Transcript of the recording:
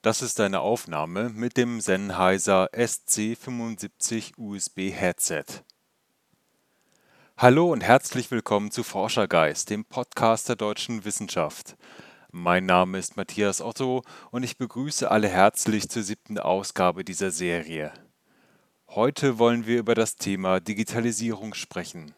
Das ist eine Aufnahme mit dem Sennheiser SC75 USB Headset. Hallo und herzlich willkommen zu Forschergeist, dem Podcast der deutschen Wissenschaft. Mein Name ist Matthias Otto und ich begrüße alle herzlich zur siebten Ausgabe dieser Serie. Heute wollen wir über das Thema Digitalisierung sprechen.